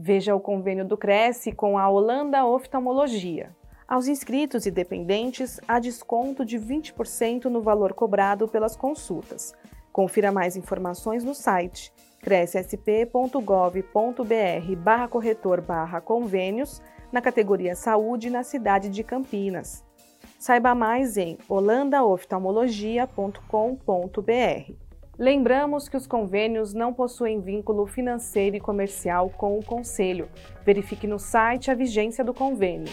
Veja o convênio do Cresce com a Holanda Oftalmologia. Aos inscritos e dependentes, há desconto de 20% no valor cobrado pelas consultas. Confira mais informações no site crescsp.gov.br barra corretor barra convênios na categoria Saúde na cidade de Campinas. Saiba mais em holandaoftalmologia.com.br. Lembramos que os convênios não possuem vínculo financeiro e comercial com o Conselho. Verifique no site a vigência do convênio.